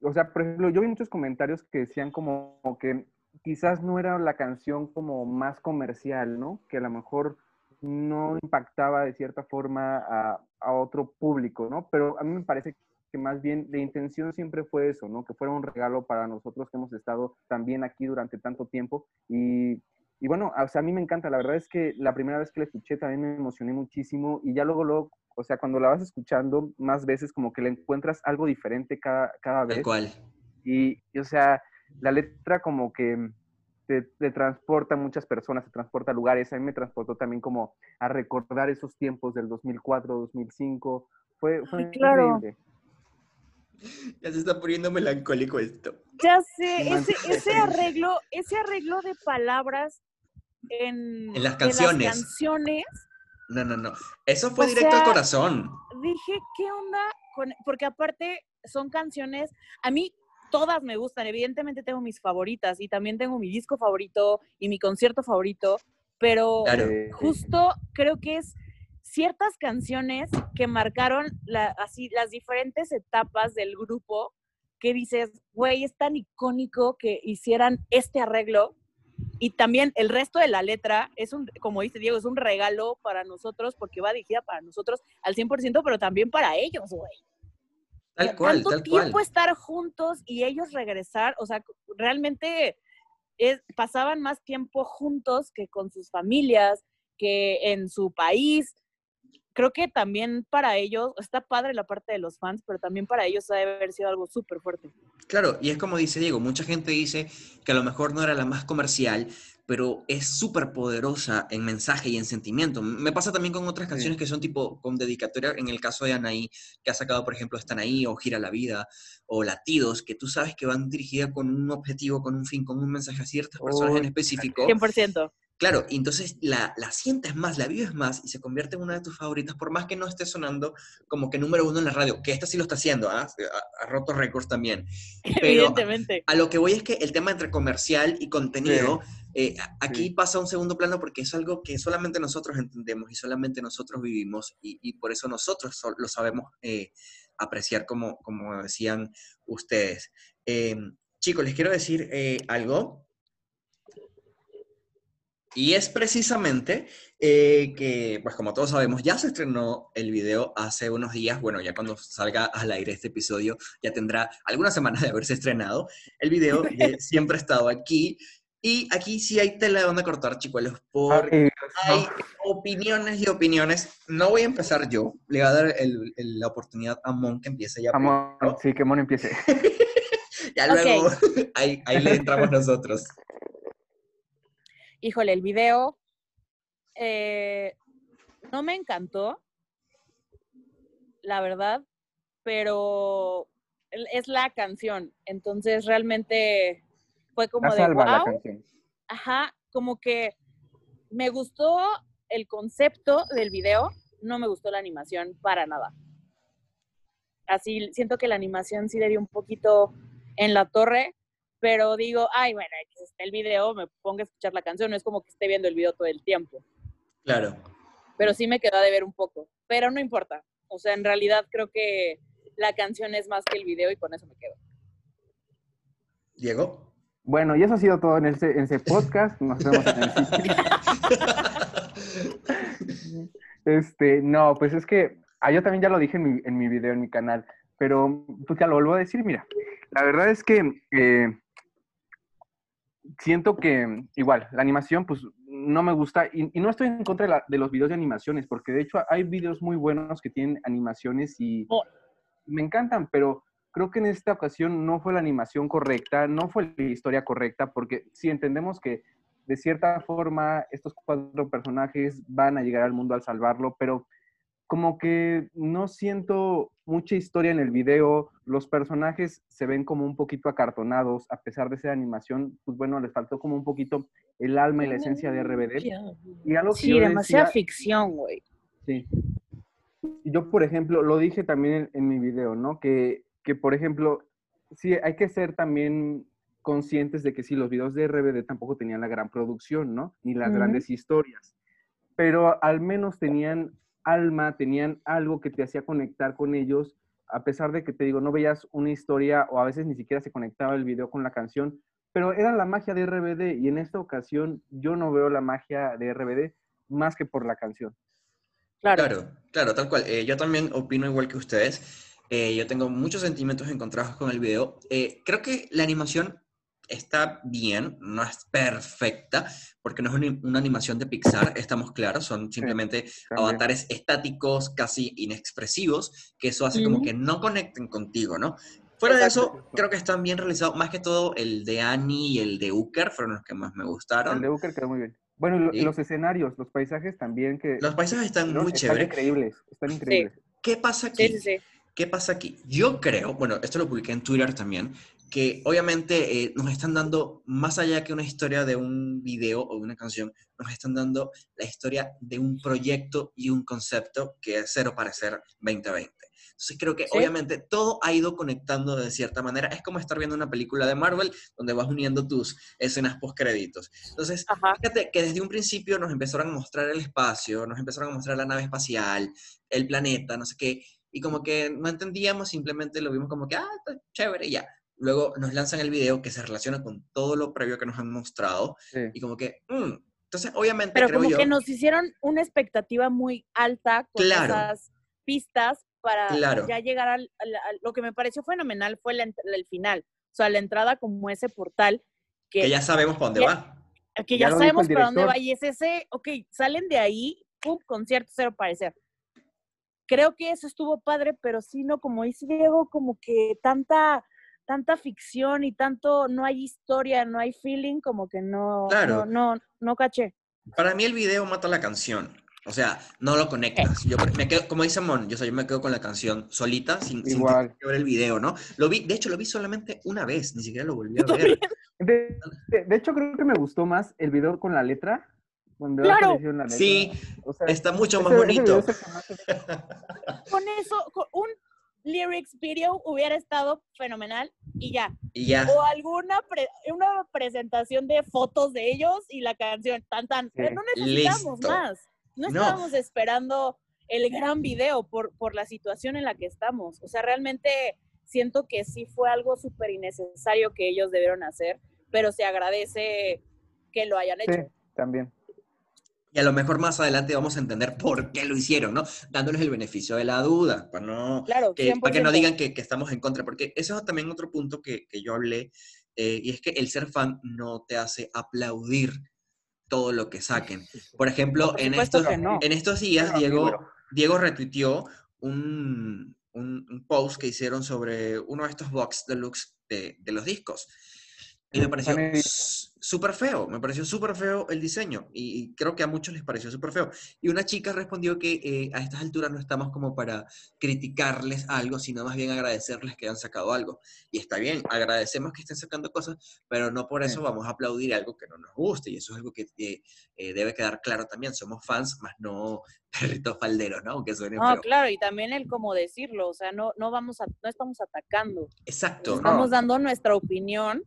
O sea, por ejemplo, yo vi muchos comentarios que decían como que quizás no era la canción como más comercial, ¿no? Que a lo mejor no impactaba de cierta forma a, a otro público, ¿no? Pero a mí me parece que más bien la intención siempre fue eso, ¿no? Que fuera un regalo para nosotros que hemos estado también aquí durante tanto tiempo. Y, y bueno, o sea, a mí me encanta, la verdad es que la primera vez que la escuché también me emocioné muchísimo y ya luego, luego, o sea, cuando la vas escuchando más veces como que le encuentras algo diferente cada, cada Tal vez. cual. Y, y, o sea, la letra como que te, te transporta a muchas personas, te transporta a lugares. A mí me transportó también como a recordar esos tiempos del 2004, 2005. Fue, fue Ay, claro. increíble. Ya se está poniendo melancólico esto. Ya sé, ese, ese arreglo, ese arreglo de palabras en, En las canciones. canciones, No, no, no. Eso fue O directo al corazón. dije, ¿qué onda? Con, porque aparte son canciones, a mí todas me gustan, evidentemente tengo mis favoritas y también tengo mi disco favorito y mi concierto favorito, pero Claro. Justo creo que es ciertas canciones que marcaron la- así las diferentes etapas del grupo que dices, güey, es tan icónico que hicieran este arreglo y también el resto de la letra es un, como dice Diego, es un regalo para nosotros porque va dirigida para nosotros al 100%, pero también para ellos, güey. Tal cual, Tanto tal cual. tiempo estar juntos y ellos regresar, o sea, realmente es, pasaban más tiempo juntos que con sus familias, que en su país. Creo que también para ellos, está padre la parte de los fans, pero también para ellos ha de haber sido algo súper fuerte. Claro, y es como dice Diego, mucha gente dice que a lo mejor no era la más comercial, pero es súper poderosa en mensaje y en sentimiento. Me pasa también con otras Sí. canciones que son tipo con dedicatoria, en el caso de Anaí, que ha sacado, por ejemplo, Están ahí, o Gira la Vida, o Latidos, que tú sabes que van dirigidas con un objetivo, con un fin, con un mensaje a ciertas personas en específico. 100%. Claro, y entonces la, la sientes más, la vives más y se convierte en una de tus favoritas, por más que no esté sonando como que número uno en la radio, que esta sí lo está haciendo, ¿ah? ha, ha roto récords también. Pero Evidentemente. a lo que voy es que el tema entre comercial y contenido, eh, aquí Sí. pasa a un segundo plano porque es algo que solamente nosotros entendemos y solamente nosotros vivimos y, y por eso nosotros so- lo sabemos eh, apreciar como, como decían ustedes. Eh, chicos, les quiero decir eh, algo. Y es precisamente eh, que, pues como todos sabemos, ya se estrenó el video hace unos días. Bueno, ya cuando salga al aire este episodio, ya tendrá algunas semanas de haberse estrenado. El video de Siempre he estado aquí. Y aquí sí hay tela de donde cortar, chicuelos, porque hay opiniones y opiniones. No voy a empezar yo, le voy a dar el- el- la oportunidad a Mon que empiece ya. Primero. sí, que Mon empiece. Ya luego, ahí, ahí le entramos nosotros. Híjole, el video eh, no me encantó, la verdad, pero es la canción. Entonces realmente fue como La de salva la wow. canción. Ajá, como que me gustó el concepto del video, no me gustó la animación para nada. Así siento que la animación sí le dio un poquito en la torre, pero digo, ay, bueno, X, está el video, me pongo a escuchar la canción, no es como que esté viendo el video todo el tiempo, Claro. pero sí me quedó de ver un poco, pero no importa. O sea, en realidad creo que la canción es más que el video y con eso me quedo. Diego. Bueno, y eso ha sido todo en ese, en ese podcast. Nos vemos en el siguiente. Este, no, pues es que ah, yo también ya lo dije en mi, en mi video, en mi canal, pero pues ya lo vuelvo a decir, mira, la verdad es que eh, siento que igual, la animación pues no me gusta y, y no estoy en contra de, la- de los videos de animaciones, porque de hecho hay videos muy buenos que tienen animaciones y Oh. me encantan, pero creo que en esta ocasión no fue la animación correcta, no fue la historia correcta, porque sí entendemos que de cierta forma estos cuatro personajes van a llegar al mundo al salvarlo, pero como que no siento mucha historia en el video, los personajes se ven como un poquito acartonados, a pesar de ser animación, pues bueno, les faltó como un poquito el alma y la esencia de RBD. Y algo que Sí, yo demasiada decía- ficción, güey. Sí. Y Yo, por ejemplo, lo dije también en, en mi video, ¿no? Que, que, por ejemplo, sí, hay que ser también conscientes de que sí, los videos de RBD tampoco tenían la gran producción, ¿no? Ni las grandes historias. Pero al menos tenían alma, tenían algo que te hacía conectar con ellos, a pesar de que te digo, no veías una historia o a veces ni siquiera se conectaba el video con la canción, pero era la magia de RBD y en esta ocasión yo no veo la magia de RBD más que por la canción. Claro. Claro, claro, tal cual. Eh, yo también opino igual que ustedes. Eh, yo tengo muchos sentimientos encontrados con el video. Eh, creo que la animación está bien, no es perfecta, porque no es una, una animación de Pixar, estamos claros, son simplemente avatares estáticos, casi inexpresivos, que eso hace como que no conecten contigo, ¿no? Fuera de eso, creo que están bien realizados, más que todo el de Annie y el de Uker fueron los que más me gustaron. El de Booker quedó muy bien. Bueno, Sí. los escenarios, los paisajes también que... Los paisajes están ¿no? muy están chéveres. increíbles, están increíbles. ¿Qué pasa aquí? Sí, sí, sí. ¿Qué pasa aquí? Yo creo, bueno, esto lo publiqué en Twitter también, que obviamente eh, nos están dando, más allá que una historia de un video o de una canción, nos están dando la historia de un proyecto y un concepto que es Cero Parecer 2020. Entonces creo que Sí. obviamente todo ha ido conectando de cierta manera. Es como estar viendo una película de Marvel donde vas uniendo tus escenas post créditos. Entonces, Ajá. Fíjate que desde un principio nos empezaron a mostrar el espacio, nos empezaron a mostrar la nave espacial, el planeta, no sé qué, y como que no entendíamos, simplemente lo vimos como que, ah, está chévere, ya. Luego nos lanzan el video que se relaciona con todo lo previo que nos han mostrado, Sí. y como que, mm. entonces obviamente Pero creo como yo, que nos hicieron una expectativa muy alta con Claro. esas pistas para Claro. ya llegar al, al- al- Lo que me pareció fenomenal fue la el final. O sea, la entrada como ese portal que, que ya sabemos para dónde ya- va. que Ya ya sabemos para dónde va y es ese, ok, salen de ahí, pum, concierto cero parecer. Creo que eso estuvo padre, pero sí, no, como dice Diego, como que tanta, tanta ficción y tanto, no hay historia, no hay feeling, como que no, Claro. no, no, no caché. Para mí el video mata la canción. O sea, no lo conectas. Yo me quedo, como dice Mon, yo, o sea, yo me quedo con la canción solita, sin, sin Igual. que ver el video, ¿no? Lo vi, de hecho, lo vi solamente una vez, ni siquiera lo volví a ver. De, de- de hecho, creo que me gustó más el video con la letra. Va ¡Claro! la letra. Sí, O sea, está mucho ese- más ese bonito. es el que más se- con eso, con un lyrics video hubiera estado fenomenal y ya. Y ya. O alguna pre- una presentación de fotos de ellos y la canción, tan tan. Pero no necesitamos Listo. más. No No. estábamos esperando el gran video por, por la situación en la que estamos. O sea, realmente siento que sí fue algo súper innecesario que ellos debieron hacer, pero se agradece que lo hayan Sí, hecho. también. Y a lo mejor más adelante vamos a entender por qué lo hicieron, ¿no? Dándoles el beneficio de la duda, para, no, Claro, que, para que no 100%. digan que, que estamos en contra, porque eso es también otro punto que, que yo hablé eh, y es que el ser fan no te hace aplaudir todo lo que saquen. Por ejemplo, Por en estos, no. en estos días, No, Diego. Diego retuiteó un, un- un post que hicieron sobre uno de estos box deluxe de, de los discos. Y me pareció súper feo, me pareció súper feo el diseño y, creo que a muchos les pareció súper feo. Y una chica respondió que eh, a estas alturas no estamos como para criticarles algo, sino más bien agradecerles que hayan sacado algo. Y está bien, agradecemos que estén sacando cosas, pero no por eso Sí. vamos a aplaudir algo que no nos guste. Y eso es algo que eh, eh, debe quedar claro también. Somos fans, más no perritos falderos, ¿no? Aunque suene No, feo. claro, y también el cómo decirlo, o sea, no, no vamos a, no estamos atacando, Exacto, estamos dando nuestra opinión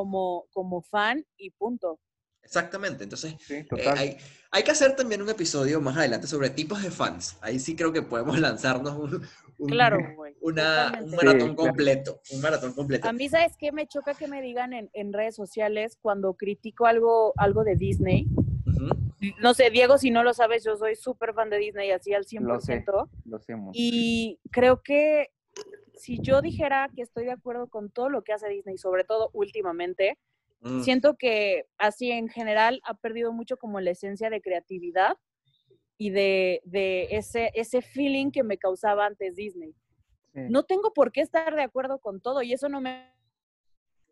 como, como fan y punto. exactamente. Entonces, Sí, Eh, hay, hay que hacer también un episodio más adelante sobre tipos de fans. Ahí sí creo que podemos lanzarnos un, un- Claro, güey. una, un maratón Sí, claro. completo. Un maratón completo. A mí, ¿sabes qué? Me choca que me digan en, en redes sociales cuando critico algo, algo de Disney. Ujú. No sé, Diego, si no lo sabes, yo soy súper fan de Disney, así al 100%. Lo sé. Lo hacemos. Y creo que si yo dijera que estoy de acuerdo con todo lo que hace Disney, sobre todo últimamente, Mm. siento que así en general ha perdido mucho como la esencia de creatividad y de, de ese, ese feeling que me causaba antes Disney. Sí. No tengo por qué estar de acuerdo con todo y eso no me...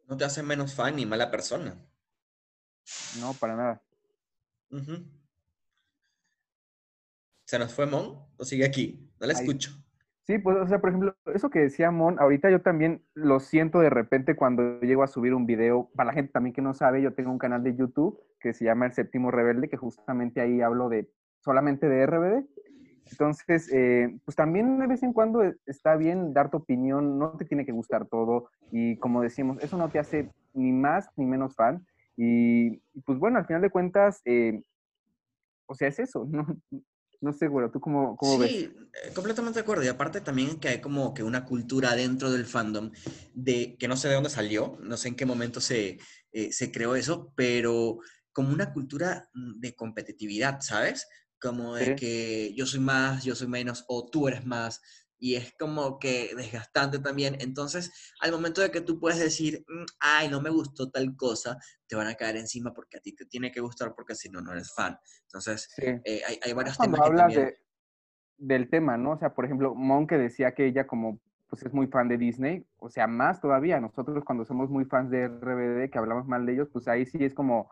No te hace menos fan ni mala persona. No, para nada. ¿Se nos fue Mon o sigue aquí? No la Ahí. escucho. Sí, pues, o sea, por ejemplo, eso que decía Mon, ahorita yo también lo siento de repente cuando llego a subir un video. Para la gente también que no sabe, yo tengo un canal de YouTube que se llama El Séptimo Rebelde, que justamente ahí hablo de solamente de RBD. Entonces, eh, pues también de vez en cuando e- está bien dar tu opinión, no te tiene que gustar todo. Y como decimos, eso no te hace ni más ni menos fan. Y, pues bueno, al final de cuentas, eh, o sea, es eso, ¿no? No sé, güero, ¿tú cómo, cómo ves? Sí, eh, completamente de acuerdo. Y aparte también que hay como que una cultura dentro del fandom de que no sé de dónde salió, no sé en qué momento se, eh, se creó eso, pero como una cultura mm, de competitividad, ¿sabes? Como de Sí. que yo soy más, yo soy menos, o tú eres más. Y es como que desgastante también. Entonces, al momento de que tú puedes decir, "Mm, ay, no me gustó tal cosa, te van a caer encima porque a ti te tiene que gustar porque si no, no eres fan. Entonces, Sí. eh, hay, hay varios cuando temas hablas también... de, del tema, ¿no? O sea, por ejemplo, Mon que decía que ella como pues es muy fan de Disney, o sea, más todavía, nosotros cuando somos muy fans de RBD, que hablamos mal de ellos, pues ahí sí es como...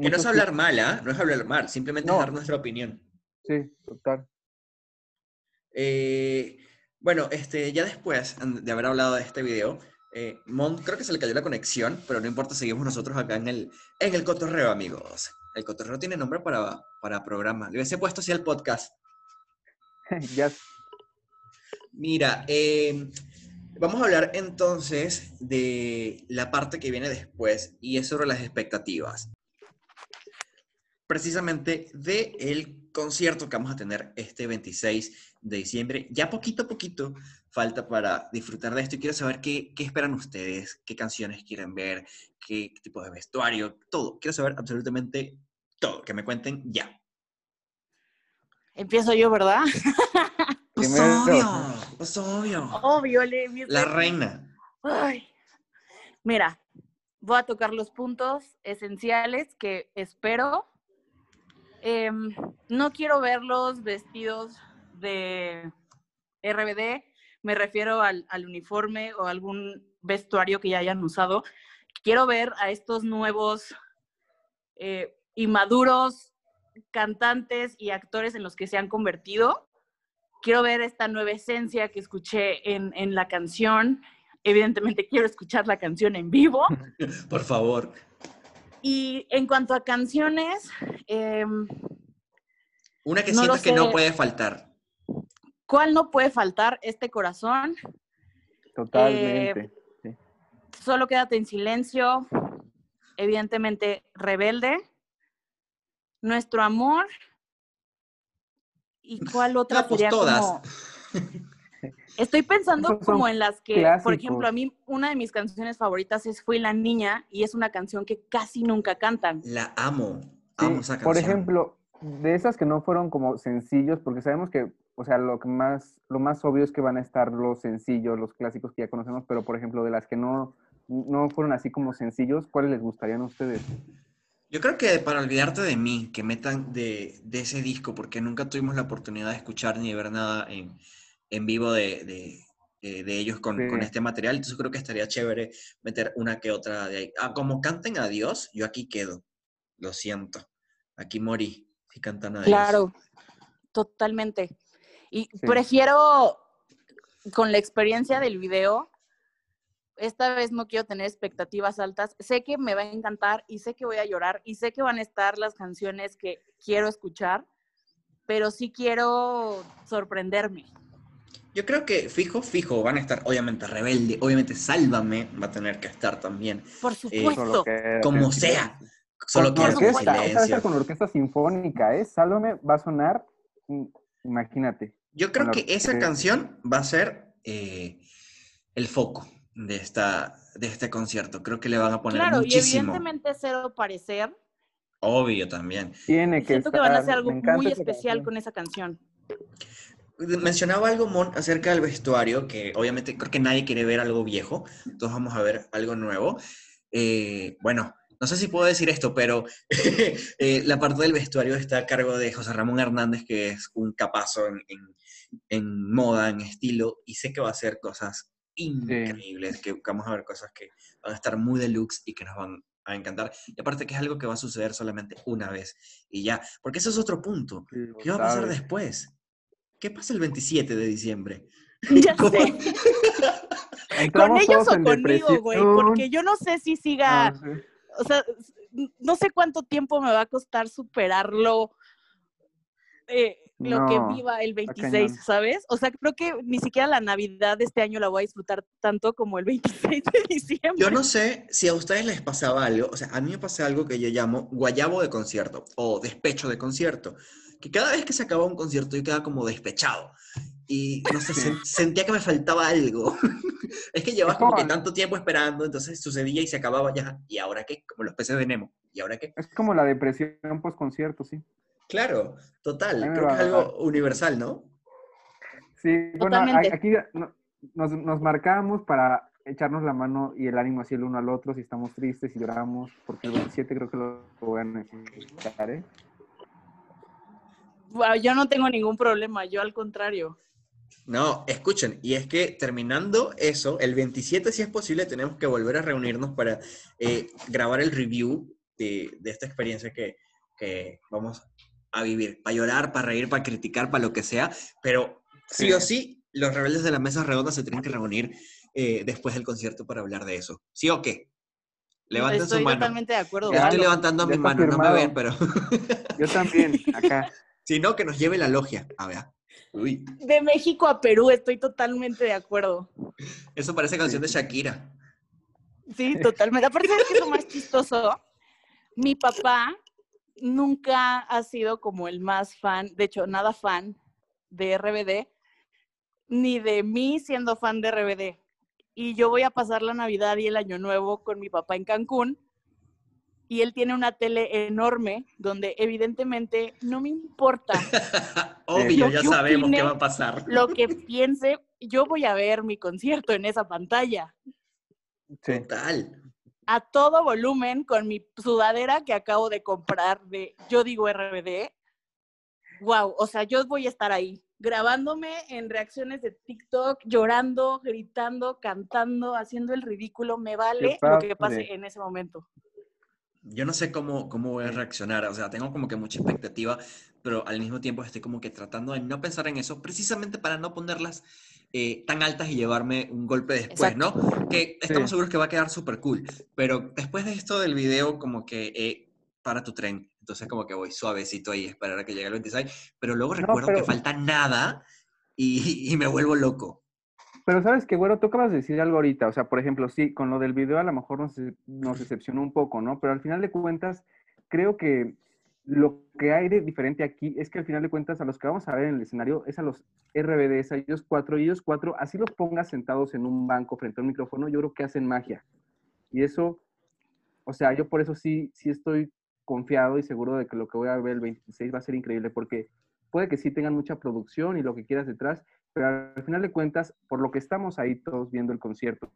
Que no es hablar mal, ¿ah? No es hablar mal, simplemente es dar nuestra opinión. Sí, total. Eh, bueno, este, ya después de haber hablado de este video, eh, Mon creo que se le cayó la conexión, pero no importa, seguimos nosotros acá en el, en el cotorreo, amigos. El cotorreo tiene nombre para, para programa. Le hubiese puesto así al podcast. ya, Mira, eh, vamos a hablar entonces de la parte que viene después y es sobre las expectativas. Precisamente del concierto que vamos a tener este 26 de diciembre. Ya poquito a poquito falta para disfrutar de esto y quiero saber qué, qué esperan ustedes, qué canciones quieren ver, qué, qué tipo de vestuario, todo. Quiero saber absolutamente todo, que me cuenten ya. Empiezo yo, ¿verdad? Pues Primero. obvio, pues obvio. Obvio, le La reina. Ay. Mira, voy a tocar los puntos esenciales que espero. Em, no quiero verlos vestidos de RBD, me refiero al, al uniforme o algún vestuario que ya hayan usado. Quiero ver a estos nuevos eh, inmaduros cantantes y actores en los que se han convertido. Quiero ver esta nueva esencia que escuché en, en la canción. Evidentemente quiero escuchar la canción en vivo. Por favor. Y en cuanto a canciones, em, Una que No sientas que no puede faltar. ¿Cuál no puede faltar? Este corazón. totalmente. sí. Solo quédate en silencio. Evidentemente, rebelde. Nuestro amor. ¿Y cuál otra No, pues sería todas. como- Estoy pensando como en las que, por ejemplo, a mí una de mis canciones favoritas es Fui la niña y es una canción que casi nunca cantan. La amo. Sí, Amo esa canción. por ejemplo, de esas que no fueron como sencillos, porque sabemos que, o sea, lo que más, lo más obvio es que van a estar los sencillos, los clásicos que ya conocemos, pero por ejemplo, de las que no, no fueron así como sencillos, ¿cuáles les gustarían a ustedes? Yo creo que para olvidarte de mí, que metan de, de ese disco, porque nunca tuvimos la oportunidad de escuchar ni de ver nada en, en vivo de, de, de ellos con, con, este material. Entonces creo que estaría chévere meter una que otra de ahí. Ah, como canten adiós, yo aquí quedo. Lo siento. Aquí morí. Si cantan adiós. Claro, totalmente. Y Sí. prefiero, con la experiencia del video, esta vez no quiero tener expectativas altas. Sé que me va a encantar y sé que voy a llorar y sé que van a estar las canciones que quiero escuchar, pero sí quiero sorprenderme. Yo creo que fijo, fijo, van a estar, obviamente, Rebelde, obviamente, Sálvame va a tener que estar también, Por Solo supuesto. que- como sea. Solo Con orquesta, esa va a silencio. estar con orquesta sinfónica, ¿eh? Sálvame va a sonar, mm, imagínate. Yo creo que esa orquesta. canción va a ser eh, el foco de, esta, de este concierto. Creo que le van a poner Claro, y muchísimo. evidentemente cero parecer. Obvio también. Tiene que Siento que van a estar, hacer algo muy especial con esa canción. Mencionaba algo, Mon, acerca del vestuario, que obviamente creo que nadie quiere ver algo viejo, entonces vamos a ver algo nuevo. Eh, bueno, no sé si puedo decir esto, pero eh, la parte del vestuario está a cargo de José Ramón Hernández, que es un capazo en, en- en moda, en estilo, y sé que va a hacer cosas increíbles, que vamos a ver cosas que van a estar muy deluxe y que nos van a encantar. Y aparte que es algo que va a suceder solamente una vez y ya, porque ese es otro punto. Sí, ¿Qué va a pasar sabes. después? ¿Qué pasa el 27 de diciembre? Ya ¿Cómo? sé. ¿Con ellos o conmigo, güey? Porque yo no sé si siga, sé. O sea, no sé cuánto tiempo me va a costar superarlo, eh, lo No, que viva el 26, cañón. ¿sabes? O sea, creo que ni siquiera la Navidad de este año la voy a disfrutar tanto como el 26 de diciembre. Yo no sé si a ustedes les pasaba algo, o sea, a mí me pasa algo que yo llamo guayabo de concierto o despecho de concierto, que cada vez que se acababa un concierto yo quedaba como despechado y no sé, Sí. sentía que me faltaba algo. es que llevas como que tanto tiempo esperando, entonces sucedía y se acababa ya, ¿y ahora qué? Como los peces de Nemo, ¿y ahora qué? Es como la depresión post concierto, sí. Claro, total, creo que es algo universal, ¿no? Sí, bueno, aquí no- nos, nos marcamos para echarnos la mano y el ánimo así el uno al otro si estamos tristes y lloramos, porque el 27 creo que lo, lo voy a necesitar, ¿eh? Wow, yo no tengo ningún problema, yo al contrario. No, escuchen, y es que terminando eso, el 27, si es posible, tenemos que volver a reunirnos para eh, grabar el review de, de esta experiencia que, que vamos a vivir. Para llorar, para reír, para criticar, para lo que sea, pero sí, Sí. o sí, los rebeldes de la mesa redonda se tienen que reunir eh, después del concierto para hablar de eso. ¿Sí o qué? Levanten Estoy su mano. totalmente de acuerdo. Yo estoy levantando Ya mi mano, no me ven, pero Yo también, acá. si no, que nos lleve la logia. A ver. Uy, De México a Perú, estoy totalmente de acuerdo. eso parece canción de Shakira. Sí, totalmente. Aparte, ¿sabes qué es lo más chistoso? Mi papá nunca ha sido como el más fan, de hecho, nada fan de RBD, ni de mí siendo fan de RBD. Y yo voy a pasar la Navidad y el Año Nuevo con mi papá en Cancún. Y él tiene una tele enorme donde evidentemente no me importa Obvio, Lo ya que sabemos qué va a pasar. lo que piense, yo voy a ver mi concierto en esa pantalla. Sí. Total. a todo volumen con mi sudadera que acabo de comprar de Yo digo RBD. Wow, o sea, yo voy a estar ahí grabándome en reacciones de TikTok, llorando, gritando, cantando, haciendo el ridículo, me vale lo que pase en ese momento. Yo no sé cómo, cómo voy a reaccionar, o sea, tengo como que mucha expectativa, pero al mismo tiempo estoy como que tratando de no pensar en eso, precisamente para no ponerlas eh, tan altas y llevarme un golpe después, ¿no? Que estamos Sí. seguros que va a quedar súper cool, pero después de esto del video, como que eh, para tu tren, entonces como que voy suavecito ahí, esperar a que llegue el 26, pero luego No, recuerdo que falta nada y, y me vuelvo loco. Pero sabes que, güero, tú acabas de decir algo ahorita, o sea, por ejemplo, sí, con lo del video a lo mejor nos, nos decepcionó un poco, ¿no? Pero al final de cuentas, creo que lo que hay de diferente aquí es que al final de cuentas a los que vamos a ver en el escenario es a los RBDs, a ellos cuatro, y ellos cuatro, así los pongas sentados en un banco frente a un micrófono, yo creo que hacen magia. Y eso, o sea, yo por eso sí, sí estoy confiado y seguro de que lo que voy a ver el 26 va a ser increíble, porque puede que sí tengan mucha producción y lo que quieras detrás, pero al final de cuentas, por lo que estamos ahí todos viendo el concierto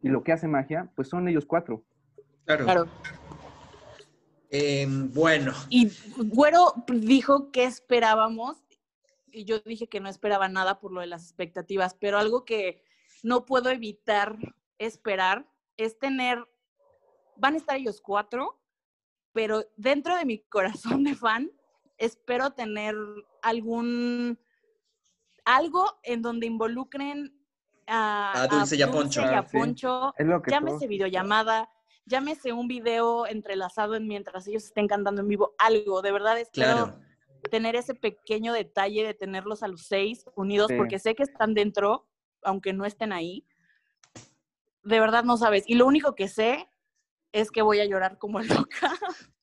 y lo que hace magia, pues son ellos cuatro. Claro. Claro. Eh, bueno, Y Güero dijo que esperábamos, y yo dije que no esperaba nada por lo de las expectativas, pero algo que no puedo evitar esperar es tener, van a estar ellos cuatro, pero dentro de mi corazón de fan, espero tener algún, algo en donde involucren a, A Dulce y a Poncho. y a Ah, sí. Es llámese videollamada, llámese un video entrelazado en mientras ellos estén cantando en vivo, algo, de verdad espero claro. tener ese pequeño detalle de tenerlos a los seis unidos, Sí. porque sé que están dentro, aunque no estén ahí. De verdad no sabes. Y lo único que sé es que voy a llorar como loca.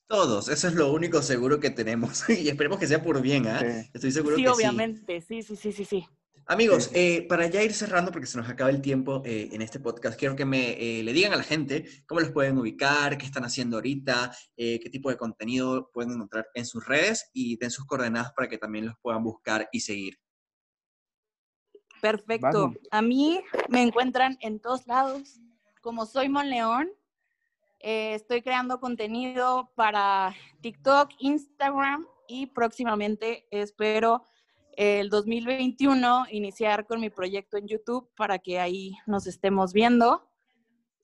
Todos, eso es lo único seguro que tenemos. Y esperemos que sea por bien, ¿ah? Sí. Estoy seguro Sí, que sí. obviamente. Sí, sí, sí, sí, sí. Amigos, Sí. eh, para ya ir cerrando, porque se nos acaba el tiempo eh, en este podcast, quiero que me eh, le digan a la gente cómo los pueden ubicar, qué están haciendo ahorita, eh, qué tipo de contenido pueden encontrar en sus redes y den sus coordenadas para que también los puedan buscar y seguir. Perfecto. Vamos. A mí me encuentran en todos lados. Como soy Mon León, eh, estoy creando contenido para TikTok, Instagram y próximamente espero el 2021 iniciar con mi proyecto en YouTube para que ahí nos estemos viendo.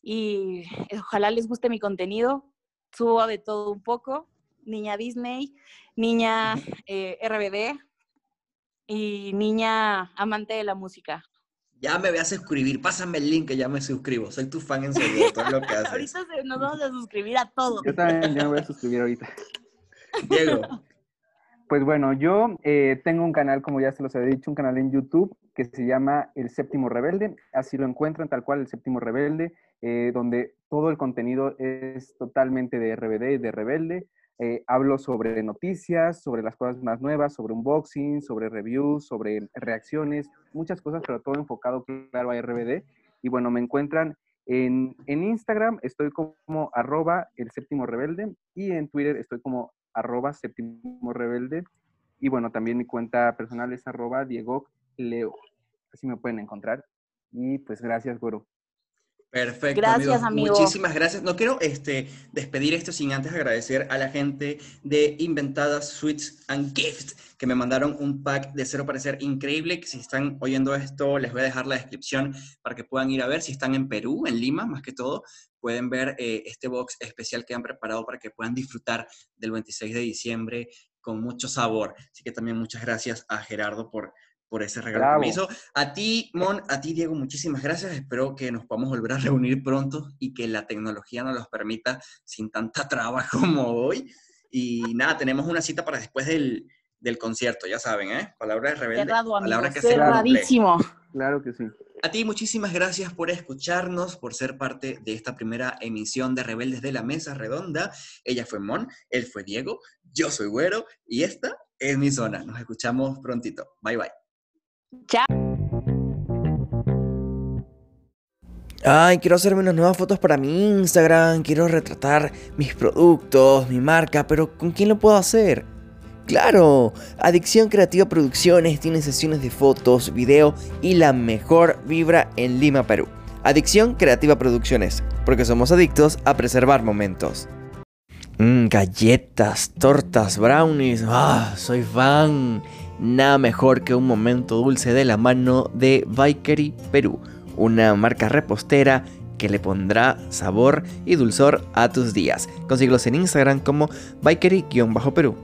Y ojalá les guste mi contenido. Subo de todo un poco. Niña Disney, niña eh, RBD y niña amante de la música. Ya me voy a suscribir, pásame el link que ya me suscribo. Soy tu fan en serio todo lo que haces. Ahorita nos vamos a suscribir a todo. Yo también ya me voy a suscribir ahorita. Diego, Pues bueno, yo eh, tengo un canal, como ya se los había dicho, un canal en YouTube que se llama El Séptimo Rebelde. Así lo encuentran tal cual, El Séptimo Rebelde, eh, donde todo el contenido es totalmente de RBD y de Rebelde. Eh, hablo sobre noticias, sobre las cosas más nuevas, sobre unboxing, sobre reviews, sobre reacciones, muchas cosas, pero todo enfocado, claro, a RBD. Y bueno, me encuentran en, en Instagram, estoy como arroba el séptimo rebelde y en Twitter estoy como arroba séptimo rebelde. Y bueno, también mi cuenta personal es arroba Diego Leo. Así me pueden encontrar. Y pues gracias, güero. Perfecto. Gracias, amigos. amigo. Muchísimas gracias. No quiero este, despedir esto sin antes agradecer a la gente de Inventadas Sweets and Gifts que me mandaron un pack de cero parecer increíble. Que si están oyendo esto, les voy a dejar la descripción para que puedan ir a ver. Si están en Perú, en Lima, más que todo, pueden ver eh, este box especial que han preparado para que puedan disfrutar del 26 de diciembre con mucho sabor. Así que también muchas gracias a Gerardo por, por ese regalo que me Bravo. hizo. A ti, Mon, a ti, Diego, muchísimas gracias. Espero que nos podamos volver a reunir pronto y que la tecnología nos los permita sin tanta traba como hoy. Y nada, tenemos una cita para después del, del concierto, ya saben, ¿eh? Palabra de rebelde. Cerrado, amigo. palabra que. Cerradísimo. Claro que sí. A ti muchísimas gracias por escucharnos, por ser parte de esta primera emisión de Rebeldes de la Mesa Redonda. Ella fue Mon, él fue Diego, yo soy Güero y esta es mi zona. Nos escuchamos prontito. Bye bye. Chao. Ay, quiero hacerme unas nuevas fotos para mi Instagram, quiero retratar mis productos, mi marca, pero ¿con quién lo puedo hacer? Claro, Adicción Creativa Producciones tiene sesiones de fotos, video y la mejor vibra en Lima, Perú. Adicción Creativa Producciones, porque somos adictos a preservar momentos. Mmm, galletas, tortas, brownies, ah, soy fan. Nada mejor que un momento dulce de la mano de Bakery Perú, una marca repostera que le pondrá sabor y dulzor a tus días. Consíguelos en Instagram como Bakery-Perú.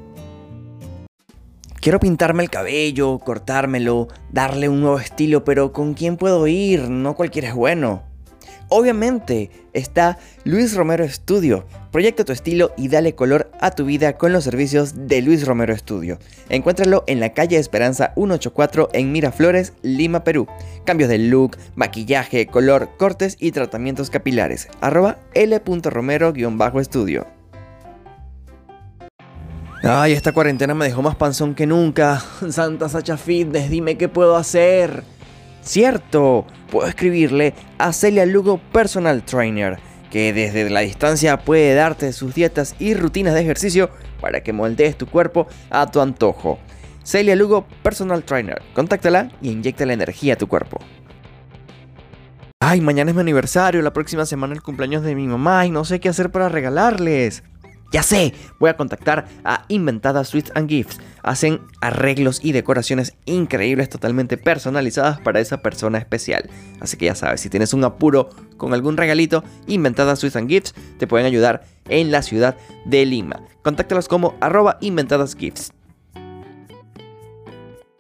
Quiero pintarme el cabello, cortármelo, darle un nuevo estilo, pero ¿con quién puedo ir? No cualquiera es bueno. Obviamente está Luis Romero Studio. Proyecta tu estilo y dale color a tu vida con los servicios de Luis Romero Studio. Encuéntralo en la calle Esperanza 184 en Miraflores, Lima, Perú. Cambios de look, maquillaje, color, cortes y tratamientos capilares. Arroba l.romero-estudio. Ay, esta cuarentena me dejó más panzón que nunca. Santa Sacha dime qué puedo hacer. Cierto, puedo escribirle a Celia Lugo Personal Trainer, que desde la distancia puede darte sus dietas y rutinas de ejercicio para que moldees tu cuerpo a tu antojo. Celia Lugo Personal Trainer, contáctala y inyecta la energía a tu cuerpo. Ay, mañana es mi aniversario, la próxima semana el cumpleaños de mi mamá y no sé qué hacer para regalarles. Ya sé, voy a contactar a Inventada Sweets and Gifts. Hacen arreglos y decoraciones increíbles totalmente personalizadas para esa persona especial. Así que ya sabes, si tienes un apuro con algún regalito, Inventada Sweets and Gifts te pueden ayudar en la ciudad de Lima. Contáctalos como arroba inventadasgifts.